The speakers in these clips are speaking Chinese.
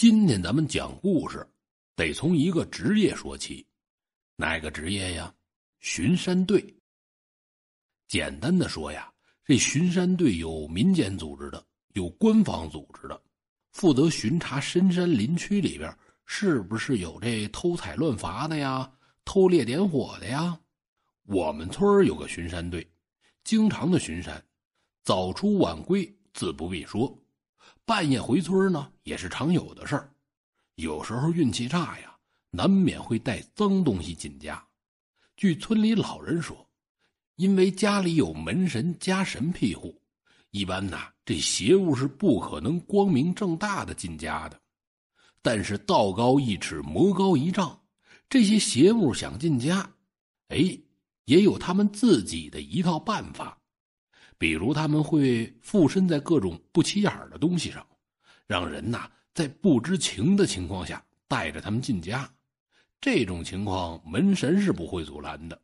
今天咱们讲故事，得从一个职业说起，哪个职业呀？巡山队。简单的说呀，这巡山队有民间组织的，有官方组织的，负责巡查深山林区里边是不是有这偷采乱伐的呀、偷猎点火的呀。我们村有个巡山队，经常的巡山，早出晚归自不必说。半夜回村呢，也是常有的事儿。有时候运气差呀，难免会带脏东西进家。据村里老人说，因为家里有门神家神庇护，一般呐，这邪物是不可能光明正大的进家的。但是道高一尺，魔高一丈，这些邪物想进家，哎，也有他们自己的一套办法。比如他们会附身在各种不起眼的东西上，让人呐在不知情的情况下带着他们进家。这种情况门神是不会阻拦的，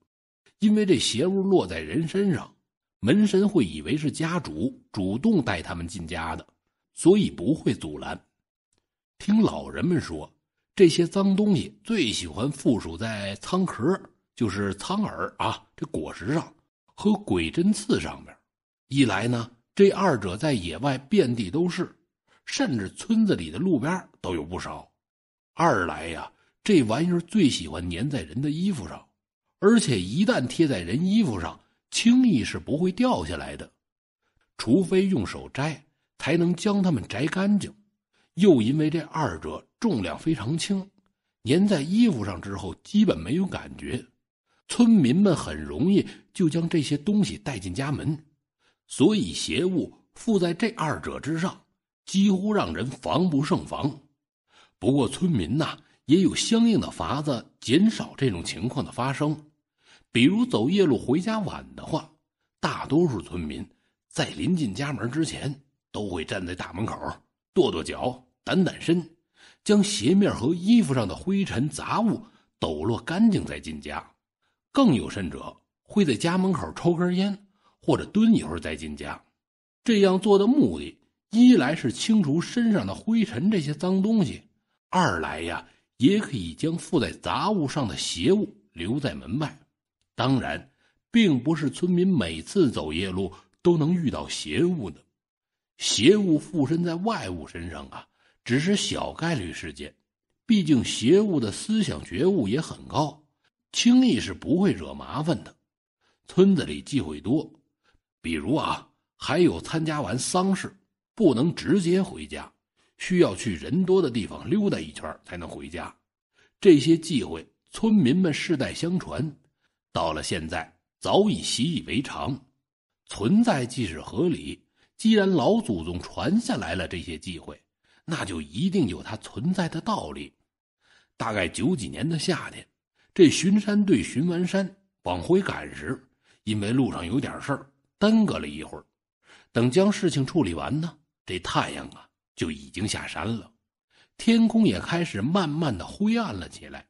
因为这邪物落在人身上，门神会以为是家主主动带他们进家的，所以不会阻拦。听老人们说，这些脏东西最喜欢附属在苍壳，就是苍耳啊，这果实上和鬼针刺上边。一来呢，这二者在野外遍地都是，甚至村子里的路边都有不少；二来呀，这玩意儿最喜欢粘在人的衣服上，而且一旦贴在人衣服上，轻易是不会掉下来的，除非用手摘，才能将它们摘干净。又因为这二者重量非常轻，粘在衣服上之后基本没有感觉，村民们很容易就将这些东西带进家门。所以邪物附在这二者之上，几乎让人防不胜防。不过村民呐也有相应的法子减少这种情况的发生。比如走夜路回家晚的话，大多数村民在临近家门之前，都会站在大门口跺跺脚、掸掸身，将鞋面和衣服上的灰尘杂物抖落干净再进家。更有甚者，会在家门口抽根烟。或者蹲一会儿再进家，这样做的目的，一来是清除身上的灰尘这些脏东西，二来呀，也可以将附在杂物上的邪物留在门外。当然，并不是村民每次走夜路都能遇到邪物的，邪物附身在外物身上啊，只是小概率事件。毕竟邪物的思想觉悟也很高，轻易是不会惹麻烦的。村子里忌讳多。比如啊，还有参加完丧事不能直接回家，需要去人多的地方溜达一圈才能回家。这些忌讳，村民们世代相传，到了现在早已习以为常。存在即是合理，既然老祖宗传下来了这些忌讳，那就一定有它存在的道理。大概九几年的夏天，这巡山队巡完山往回赶时，因为路上有点事儿。耽搁了一会儿，等将事情处理完呢，这太阳啊就已经下山了，天空也开始慢慢的灰暗了起来。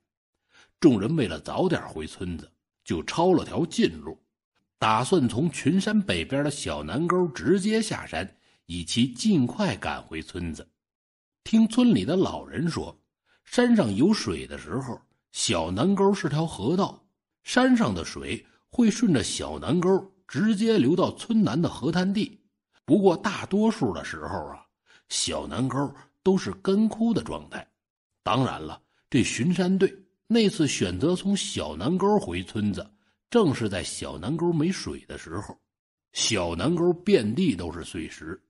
众人为了早点回村子，就抄了条近路，打算从群山北边的小南沟直接下山，以期尽快赶回村子。听村里的老人说，山上有水的时候，小南沟是条河道，山上的水会顺着小南沟。直接流到村南的河滩地，不过大多数的时候啊，小南沟都是干枯的状态。当然了，这巡山队那次选择从小南沟回村子，正是在小南沟没水的时候。小南沟遍地都是碎石，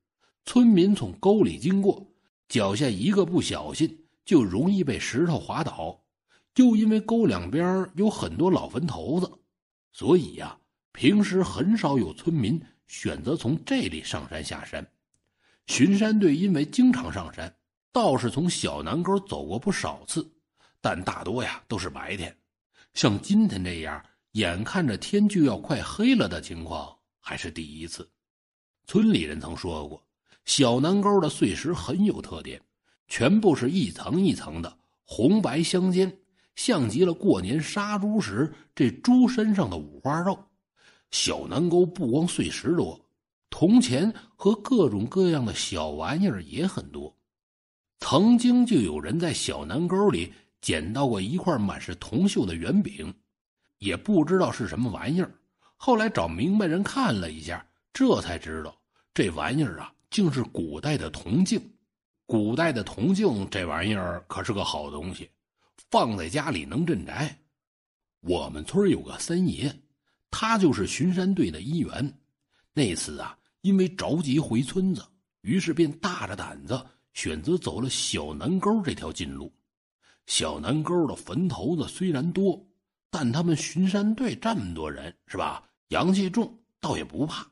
村民从沟里经过，脚下一个不小心就容易被石头滑倒。又因为沟两边有很多老坟头子，所以呀。平时很少有村民选择从这里上山下山，巡山队因为经常上山，倒是从小南沟走过不少次，但大多呀都是白天。像今天这样，眼看着天就要快黑了的情况还是第一次。村里人曾说过，小南沟的碎石很有特点，全部是一层一层的，红白相间，像极了过年杀猪时这猪身上的五花肉。小南沟不光碎石多，铜钱和各种各样的小玩意儿也很多。曾经就有人在小南沟里捡到过一块满是铜锈的圆饼，也不知道是什么玩意儿。后来找明白人看了一下，这才知道这玩意儿啊，竟是古代的铜镜。古代的铜镜这玩意儿可是个好东西，放在家里能镇宅。我们村有个三爷，他就是巡山队的一员。那次啊，因为着急回村子，于是便大着胆子选择走了小南沟这条近路。小南沟的坟头子虽然多，但他们巡山队这么多人，是吧？阳气重，倒也不怕。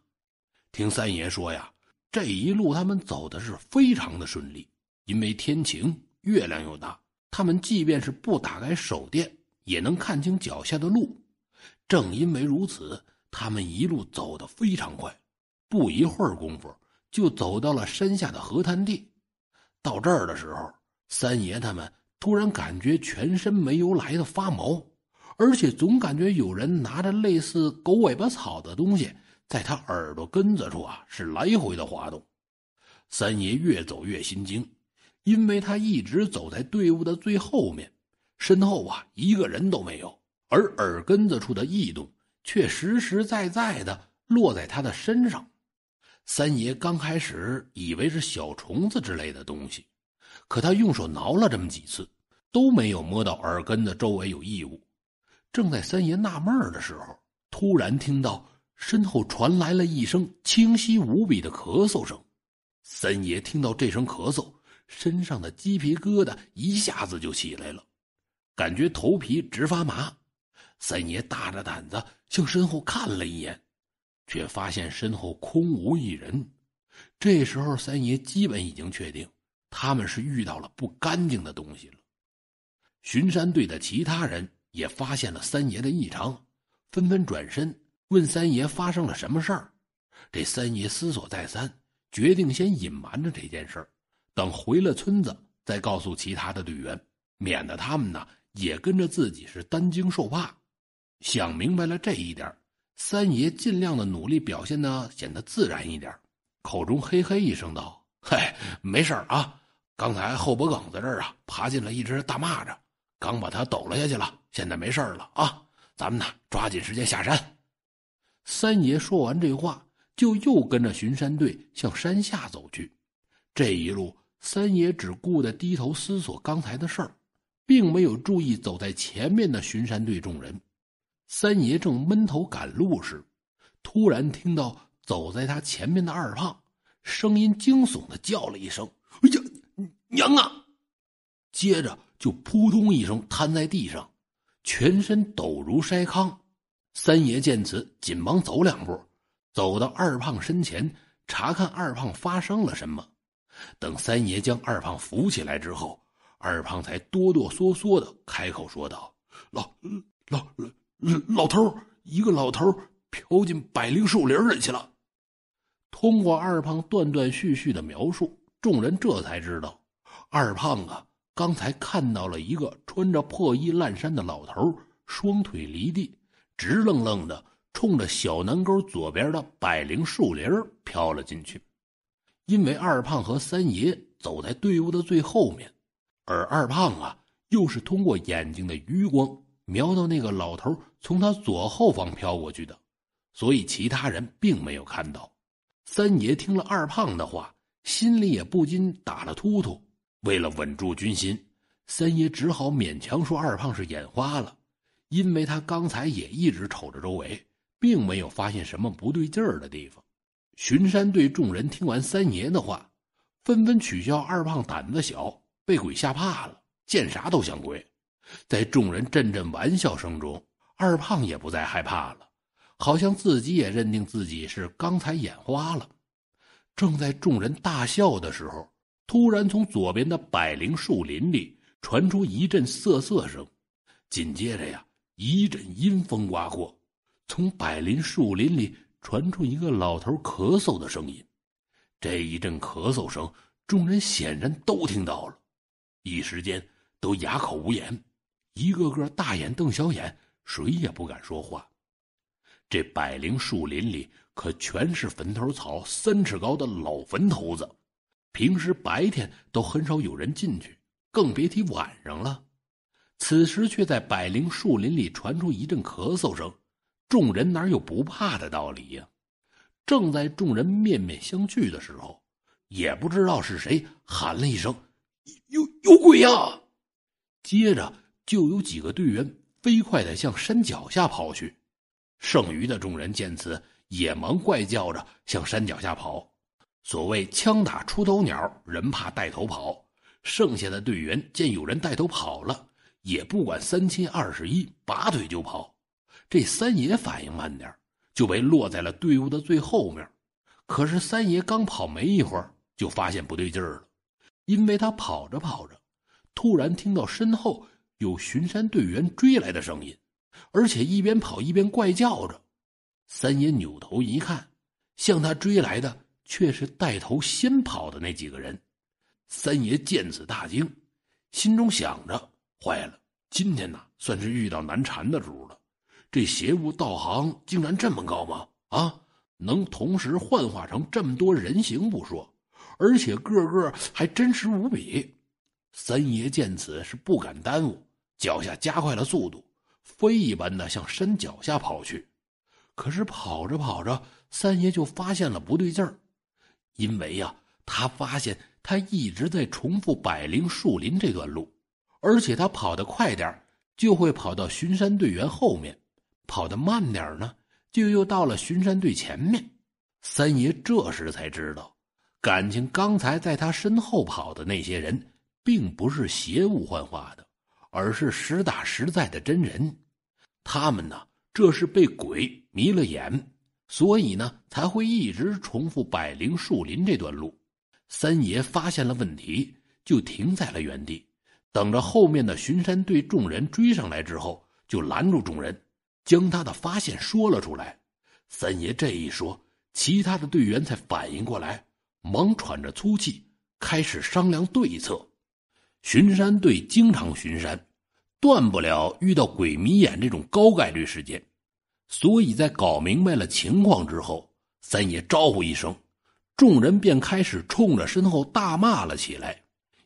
听三爷说呀，这一路他们走的是非常的顺利，因为天晴，月亮又大，他们即便是不打开手电。也能看清脚下的路，正因为如此，他们一路走得非常快，不一会儿功夫就走到了山下的河滩地。到这儿的时候，三爷他们突然感觉全身没由来的发毛，而且总感觉有人拿着类似狗尾巴草的东西在他耳朵根子处啊是来回的滑动。三爷越走越心惊，因为他一直走在队伍的最后面。身后啊，一个人都没有，而耳根子处的异动却实实在在的落在他的身上。三爷刚开始以为是小虫子之类的东西，可他用手挠了这么几次，都没有摸到耳根子周围有异物。正在三爷纳闷的时候，突然听到身后传来了一声清晰无比的咳嗽声。三爷听到这声咳嗽，身上的鸡皮疙瘩一下子就起来了。感觉头皮直发麻，三爷大着胆子向身后看了一眼，却发现身后空无一人。这时候，三爷基本已经确定他们是遇到了不干净的东西了。巡山队的其他人也发现了三爷的异常，纷纷转身问三爷发生了什么事儿。这三爷思索再三，决定先隐瞒着这件事儿，等回了村子再告诉其他的队员，免得他们呢。也跟着自己是担惊受怕，想明白了这一点，三爷尽量的努力表现的显得自然一点，口中嘿嘿一声道：“嗨，没事啊，刚才后脖梗子这儿啊爬进了一只大蚂蚱，刚把它抖了下去了，现在没事了啊，咱们呢抓紧时间下山。”三爷说完这话，就又跟着巡山队向山下走去。这一路，三爷只顾得低头思索刚才的事儿。并没有注意走在前面的巡山队众人。三爷正闷头赶路时，突然听到走在他前面的二胖声音惊悚的叫了一声：“哎呀，娘啊！”接着就扑通一声瘫在地上，全身抖如筛糠。三爷见此，紧忙走两步，走到二胖身前，查看二胖发生了什么。等三爷将二胖扶起来之后，二胖才哆哆嗦嗦的开口说道：“老老老老头，一个老头飘进百灵树林里去了。”通过二胖断断续续的描述，众人这才知道，二胖啊，刚才看到了一个穿着破衣烂衫的老头，双腿离地，直愣愣的冲着小南沟左边的百灵树林飘了进去。因为二胖和三爷走在队伍的最后面。而二胖啊，又是通过眼睛的余光瞄到那个老头从他左后方飘过去的，所以其他人并没有看到。三爷听了二胖的话，心里也不禁打了突突。为了稳住军心，三爷只好勉强说二胖是眼花了，因为他刚才也一直瞅着周围，并没有发现什么不对劲儿的地方。巡山队众人听完三爷的话，纷纷取笑二胖胆子小。被鬼吓怕了，见啥都像鬼。在众人阵阵玩笑声中，二胖也不再害怕了，好像自己也认定自己是刚才眼花了。正在众人大笑的时候，突然从左边的百灵树林里传出一阵瑟瑟声，紧接着呀，一阵阴风刮过，从百灵树林里传出一个老头咳嗽的声音。这一阵咳嗽声，众人显然都听到了。一时间都哑口无言，一个个大眼瞪小眼，谁也不敢说话。这百灵树林里可全是坟头草三尺高的老坟头子，平时白天都很少有人进去，更别提晚上了。此时却在百灵树林里传出一阵咳嗽声，众人哪有不怕的道理呀？正在众人面面相觑的时候，也不知道是谁喊了一声：“有有鬼呀！”接着就有几个队员飞快的向山脚下跑去。剩余的众人见此，也忙怪叫着向山脚下跑。所谓“枪打出头鸟，人怕带头跑”。剩下的队员见有人带头跑了，也不管三七二十一，拔腿就跑。这三爷反应慢点就被落在了队伍的最后面。可是三爷刚跑没一会儿，就发现不对劲了，因为他跑着跑着，突然听到身后有巡山队员追来的声音，而且一边跑一边怪叫着。三爷扭头一看，向他追来的却是带头先跑的那几个人。三爷见此大惊，心中想着：坏了，今天呐算是遇到难缠的主了。这邪物道行竟然这么高吗？啊，能同时幻化成这么多人形不说，而且个个还真实无比。三爷见此是不敢耽误，脚下加快了速度，飞一般的向山脚下跑去。可是跑着跑着，三爷就发现了不对劲儿，因为呀，他发现他一直在重复百灵树林这段路，而且他跑得快点就会跑到巡山队员后面。跑得慢点呢，就又到了巡山队前面。三爷这时才知道，感情刚才在他身后跑的那些人，并不是邪物幻化的，而是实打实在的真人。他们呢，这是被鬼迷了眼，所以呢，才会一直重复百灵树林这段路。三爷发现了问题，就停在了原地，等着后面的巡山队众人追上来之后，就拦住众人。将他的发现说了出来，三爷这一说，其他的队员才反应过来，忙喘着粗气，开始商量对策。巡山队经常巡山，断不了遇到鬼迷眼这种高概率事件，所以在搞明白了情况之后，三爷招呼一声，众人便开始冲着身后大骂了起来，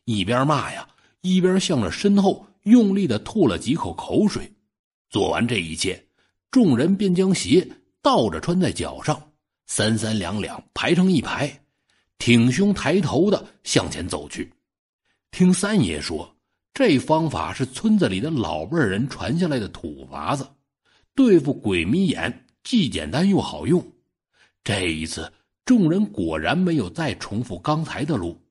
一边骂呀，一边向着身后用力的吐了几口口水。做完这一切。众人便将鞋倒着穿在脚上，三三两两排成一排，挺胸抬头的向前走去。听三爷说，这方法是村子里的老辈人传下来的土法子，对付鬼迷眼既简单又好用。这一次，众人果然没有再重复刚才的路，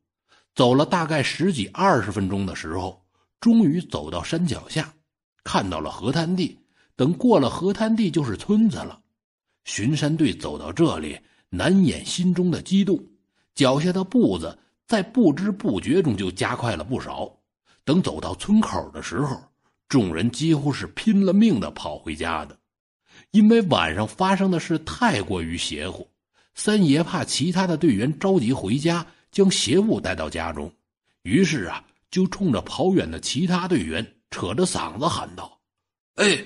走了大概十几二十分钟的时候，终于走到山脚下，看到了河滩地。等过了河滩地，就是村子了。巡山队走到这里，难掩心中的激动，脚下的步子在不知不觉中就加快了不少。等走到村口的时候，众人几乎是拼了命的跑回家的，因为晚上发生的事太过于邪乎。三爷怕其他的队员着急回家，将邪物带到家中，于是啊，就冲着跑远的其他队员扯着嗓子喊道：“哎！”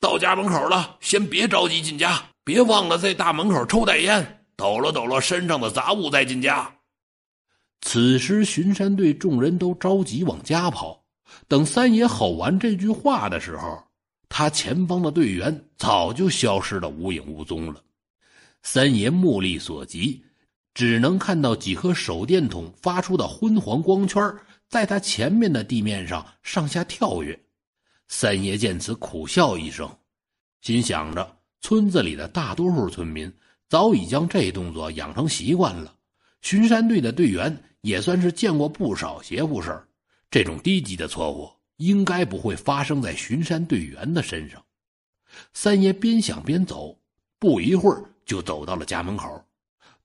到家门口了，先别着急进家，别忘了在大门口抽袋烟，抖了抖了身上的杂物再进家。此时，巡山队众人都着急往家跑。等三爷吼完这句话的时候，他前方的队员早就消失的无影无踪了。三爷目力所及，只能看到几颗手电筒发出的昏黄光圈，在他前面的地面上上下跳跃。三爷见此，苦笑一声，心想着：村子里的大多数村民早已将这动作养成习惯了。巡山队的队员也算是见过不少邪乎事这种低级的错误应该不会发生在巡山队员的身上。三爷边想边走，不一会儿就走到了家门口。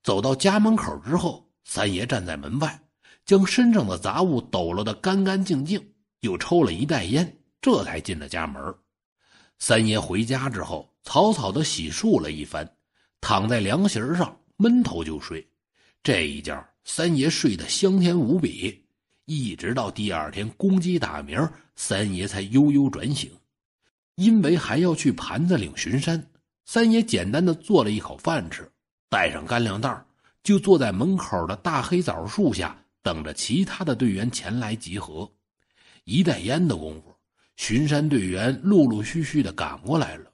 走到家门口之后，三爷站在门外，将身上的杂物抖落得干干净净，又抽了一袋烟。这才进了家门。三爷回家之后，草草的洗漱了一番，躺在凉席上闷头就睡。这一觉，三爷睡得香甜无比。一直到第二天公鸡打鸣，三爷才悠悠转醒。因为还要去盘子岭巡山，三爷简单的做了一口饭吃，带上干粮袋，就坐在门口的大黑枣树下等着其他的队员前来集合。一袋烟的功夫，巡山队员陆陆续续的赶过来了。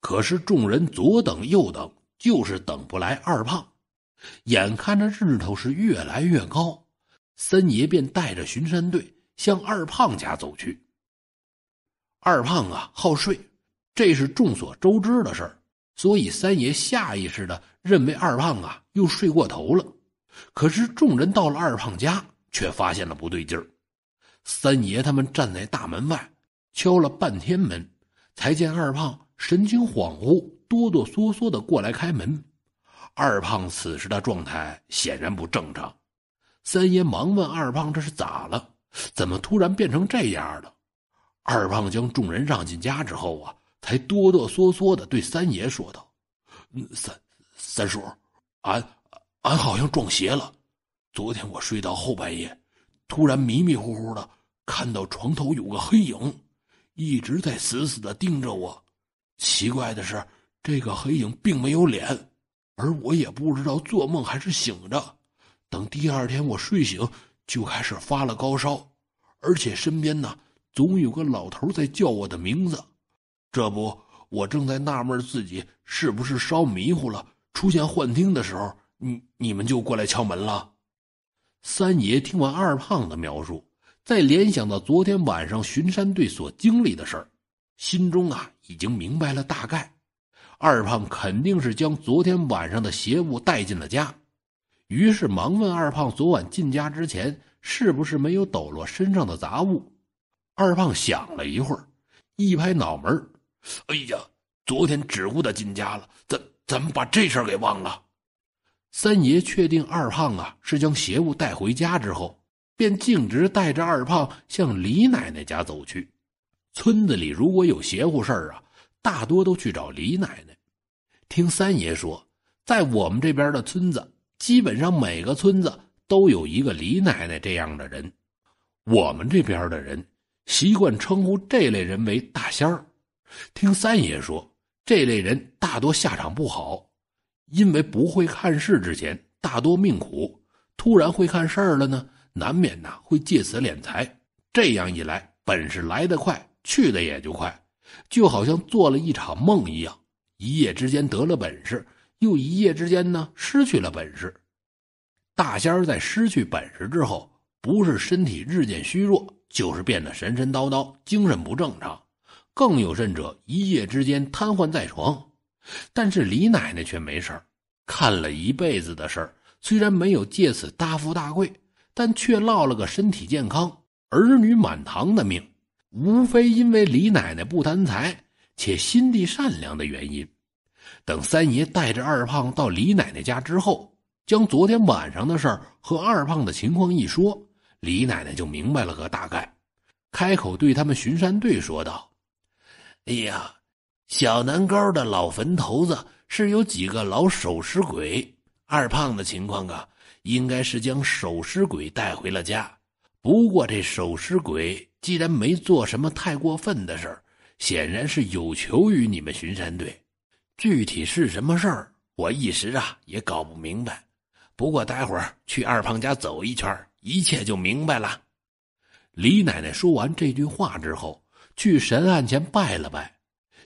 可是众人左等右等，就是等不来二胖。眼看着日头是越来越高，三爷便带着巡山队向二胖家走去。二胖啊，好睡，这是众所周知的事儿，所以三爷下意识的认为二胖啊又睡过头了。可是众人到了二胖家，却发现了不对劲儿。三爷他们站在大门外，敲了半天门，才见二胖神情恍惚、哆哆嗦嗦的过来开门。二胖此时的状态显然不正常，三爷忙问二胖：“这是咋了？怎么突然变成这样了？”二胖将众人让进家之后啊，才哆哆嗦嗦的对三爷说道：“三三叔，俺俺好像撞邪了。昨天我睡到后半夜，突然迷迷糊糊的看到床头有个黑影，一直在死死的盯着我。奇怪的是，这个黑影并没有脸。”而我也不知道做梦还是醒着，等第二天我睡醒，就开始发了高烧，而且身边呢总有个老头在叫我的名字。这不，我正在纳闷自己是不是烧迷糊了，出现幻听的时候，你你们就过来敲门了。三爷听完二胖的描述，再联想到昨天晚上巡山队所经历的事儿，心中啊已经明白了大概。二胖肯定是将昨天晚上的邪物带进了家，于是忙问二胖：“昨晚进家之前，是不是没有抖落身上的杂物？”二胖想了一会儿，一拍脑门：“哎呀，昨天只顾着进家了，怎怎么把这事儿给忘了？”三爷确定二胖啊是将邪物带回家之后，便径直带着二胖向李奶奶家走去。村子里如果有邪乎事儿啊，大多都去找李奶奶。听三爷说，在我们这边的村子，基本上每个村子都有一个李奶奶这样的人。我们这边的人习惯称呼这类人为大仙儿。听三爷说，这类人大多下场不好，因为不会看事之前大多命苦，突然会看事儿了呢，难免呐会借此敛财。这样一来，本事来得快，去的也就快，就好像做了一场梦一样。一夜之间得了本事，又一夜之间呢失去了本事。大仙儿在失去本事之后，不是身体日渐虚弱，就是变得神神叨叨，精神不正常。更有甚者，一夜之间瘫痪在床。但是李奶奶却没事儿，看了一辈子的事儿，虽然没有借此大富大贵，但却落了个身体健康、儿女满堂的命。无非因为李奶奶不贪财。且心地善良的原因。等三爷带着二胖到李奶奶家之后，将昨天晚上的事儿和二胖的情况一说，李奶奶就明白了个大概，开口对他们巡山队说道：“哎呀，小南沟的老坟头子是有几个老守尸鬼，二胖的情况啊，应该是将守尸鬼带回了家。不过这守尸鬼既然没做什么太过分的事儿。”显然是有求于你们巡山队，具体是什么事儿，我一时啊也搞不明白。不过待会儿去二胖家走一圈，一切就明白了。李奶奶说完这句话之后，去神案前拜了拜，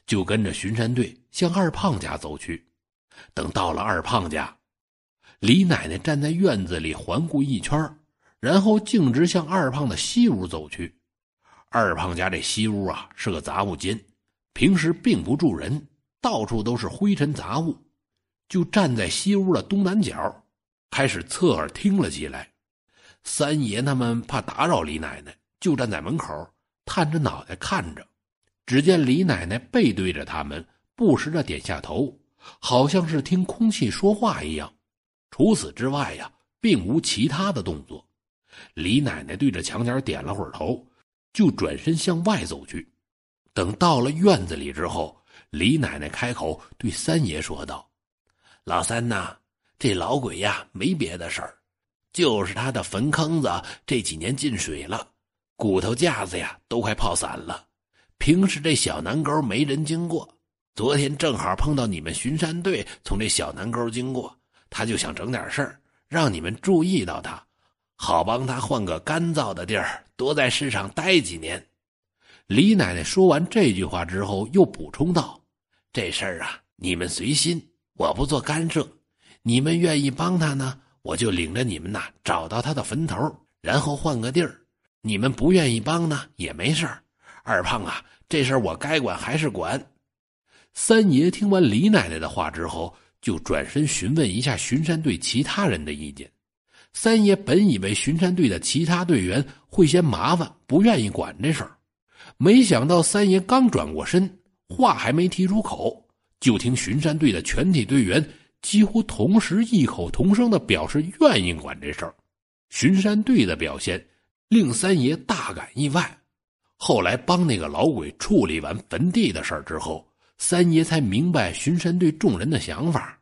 就跟着巡山队向二胖家走去。等到了二胖家，李奶奶站在院子里环顾一圈，然后径直向二胖的西屋走去。二胖家这西屋啊是个杂物间，平时并不住人，到处都是灰尘杂物。就站在西屋的东南角，开始侧耳听了起来。三爷他们怕打扰李奶奶，就站在门口，探着脑袋看着。只见李奶奶背对着他们，不时的点下头，好像是听空气说话一样。除此之外呀，并无其他的动作。李奶奶对着墙角点了会儿头。就转身向外走去，等到了院子里之后，李奶奶开口对三爷说道：“老三呐，这老鬼呀，没别的事儿，就是他的坟坑子这几年进水了，骨头架子呀都快泡散了。平时这小南沟没人经过，昨天正好碰到你们巡山队从这小南沟经过，他就想整点事儿，让你们注意到他，好帮他换个干燥的地儿，多在世上待几年。李奶奶说完这句话之后，又补充道：“这事儿啊，你们随心，我不做干涉。你们愿意帮他呢，我就领着你们呐，找到他的坟头，然后换个地儿。你们不愿意帮呢，也没事儿。二胖啊，这事儿我该管还是管。”三爷听完李奶奶的话之后，就转身询问一下巡山队其他人的意见。三爷本以为巡山队的其他队员会嫌麻烦，不愿意管这事儿。没想到三爷刚转过身，话还没提出口，就听巡山队的全体队员几乎同时异口同声的表示愿意管这事儿。巡山队的表现令三爷大感意外。后来帮那个老鬼处理完坟地的事儿之后，三爷才明白巡山队众人的想法。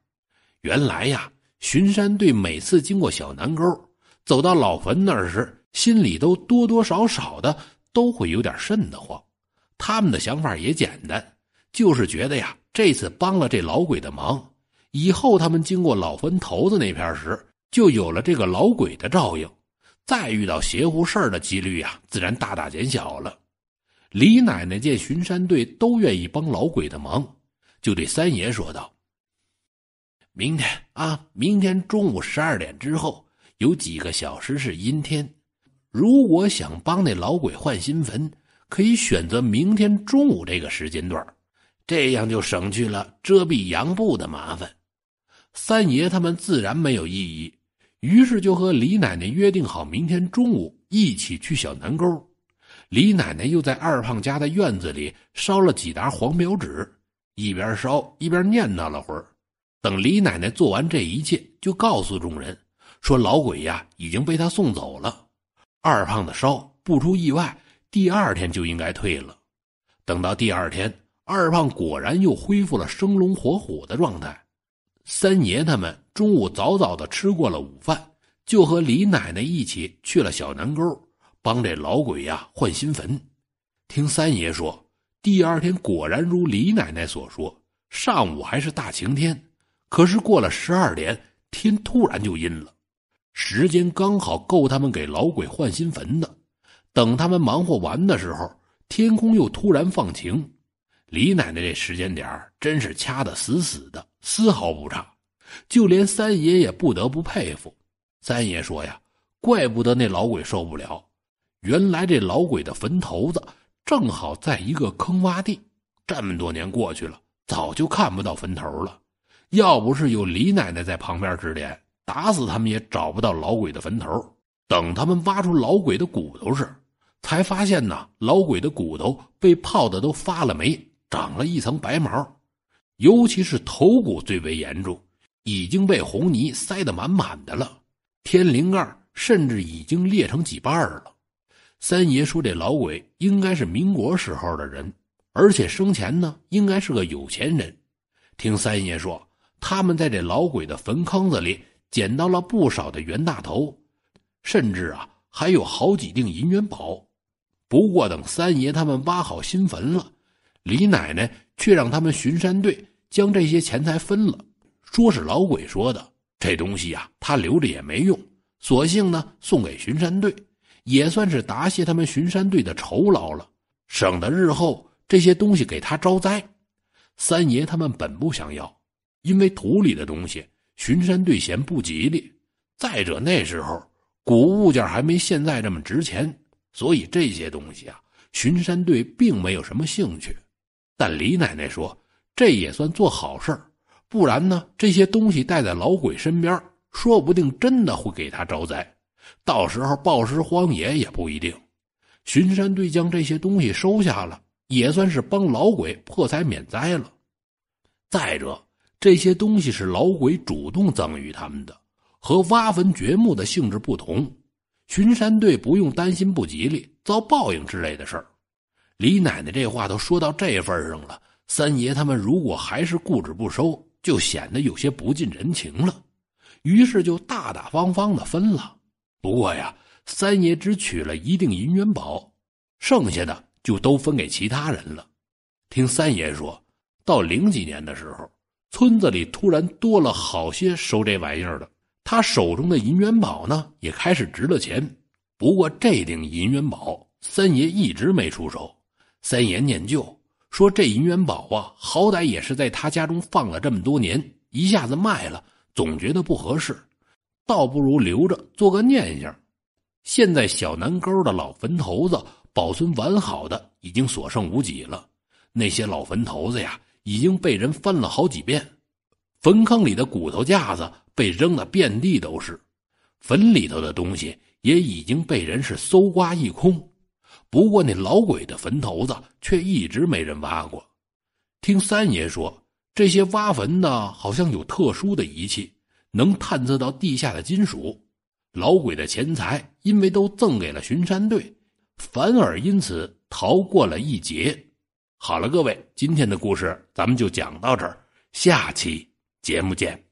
原来呀，巡山队每次经过小南沟，走到老坟那儿时，心里都多多少少的。都会有点瘆得慌，他们的想法也简单，就是觉得呀，这次帮了这老鬼的忙，以后他们经过老坟头子那片时，就有了这个老鬼的照应，再遇到邪乎事儿的几率呀，自然大大减小了。李奶奶见巡山队都愿意帮老鬼的忙，就对三爷说道：“明天啊，明天中午十二点之后，有几个小时是阴天。”如果想帮那老鬼换新坟，可以选择明天中午这个时间段，这样就省去了遮蔽阳布的麻烦。三爷他们自然没有异议，于是就和李奶奶约定好，明天中午一起去小南沟。李奶奶又在二胖家的院子里烧了几沓黄表纸，一边烧一边念叨了会儿。等李奶奶做完这一切，就告诉众人说：“老鬼呀，已经被他送走了。”二胖的烧不出意外，第二天就应该退了。等到第二天，二胖果然又恢复了生龙活虎的状态。三爷他们中午早早的吃过了午饭，就和李奶奶一起去了小南沟，帮这老鬼呀换新坟。听三爷说，第二天果然如李奶奶所说，上午还是大晴天，可是过了十二点，天突然就阴了。时间刚好够他们给老鬼换新坟的。等他们忙活完的时候，天空又突然放晴。李奶奶这时间点真是掐得死死的，丝毫不差。就连三爷也不得不佩服。三爷说呀：“怪不得那老鬼受不了，原来这老鬼的坟头子正好在一个坑洼地。这么多年过去了，早就看不到坟头了。要不是有李奶奶在旁边指点。”打死他们也找不到老鬼的坟头。等他们挖出老鬼的骨头时，才发现呢，老鬼的骨头被泡的都发了霉，长了一层白毛，尤其是头骨最为严重，已经被红泥塞得满满的了。天灵盖甚至已经裂成几瓣了。三爷说，这老鬼应该是民国时候的人，而且生前呢，应该是个有钱人。听三爷说，他们在这老鬼的坟坑子里。捡到了不少的袁大头，甚至啊还有好几锭银元宝。不过等三爷他们挖好新坟了，李奶奶却让他们巡山队将这些钱财分了，说是老鬼说的。这东西呀，他留着也没用，索性呢送给巡山队，也算是答谢他们巡山队的酬劳了，省得日后这些东西给他招灾。三爷他们本不想要，因为土里的东西。巡山队嫌不吉利，再者那时候古物件还没现在这么值钱，所以这些东西啊，巡山队并没有什么兴趣。但李奶奶说，这也算做好事不然呢，这些东西带在老鬼身边，说不定真的会给他招灾，到时候暴尸荒野也不一定。巡山队将这些东西收下了，也算是帮老鬼破财免灾了。再者。这些东西是老鬼主动赠予他们的，和挖坟掘墓的性质不同。巡山队不用担心不吉利、遭报应之类的事儿。李奶奶这话都说到这份上了，三爷他们如果还是固执不收，就显得有些不近人情了。于是就大大方方的分了。不过呀，三爷只取了一锭银元宝，剩下的就都分给其他人了。听三爷说，到零几年的时候。村子里突然多了好些收这玩意儿的，他手中的银元宝呢，也开始值了钱。不过这顶银元宝，三爷一直没出手。三爷念旧说：“这银元宝啊，好歹也是在他家中放了这么多年，一下子卖了，总觉得不合适，倒不如留着做个念想。”现在小南沟的老坟头子保存完好的已经所剩无几了，那些老坟头子呀，已经被人翻了好几遍，坟坑里的骨头架子被扔得遍地都是，坟里头的东西也已经被人是搜刮一空。不过那老鬼的坟头子却一直没人挖过。听三爷说，这些挖坟的好像有特殊的仪器，能探测到地下的金属。老鬼的钱财因为都赠给了巡山队，反而因此逃过了一劫。好了，各位，今天的故事咱们就讲到这儿，下期节目见。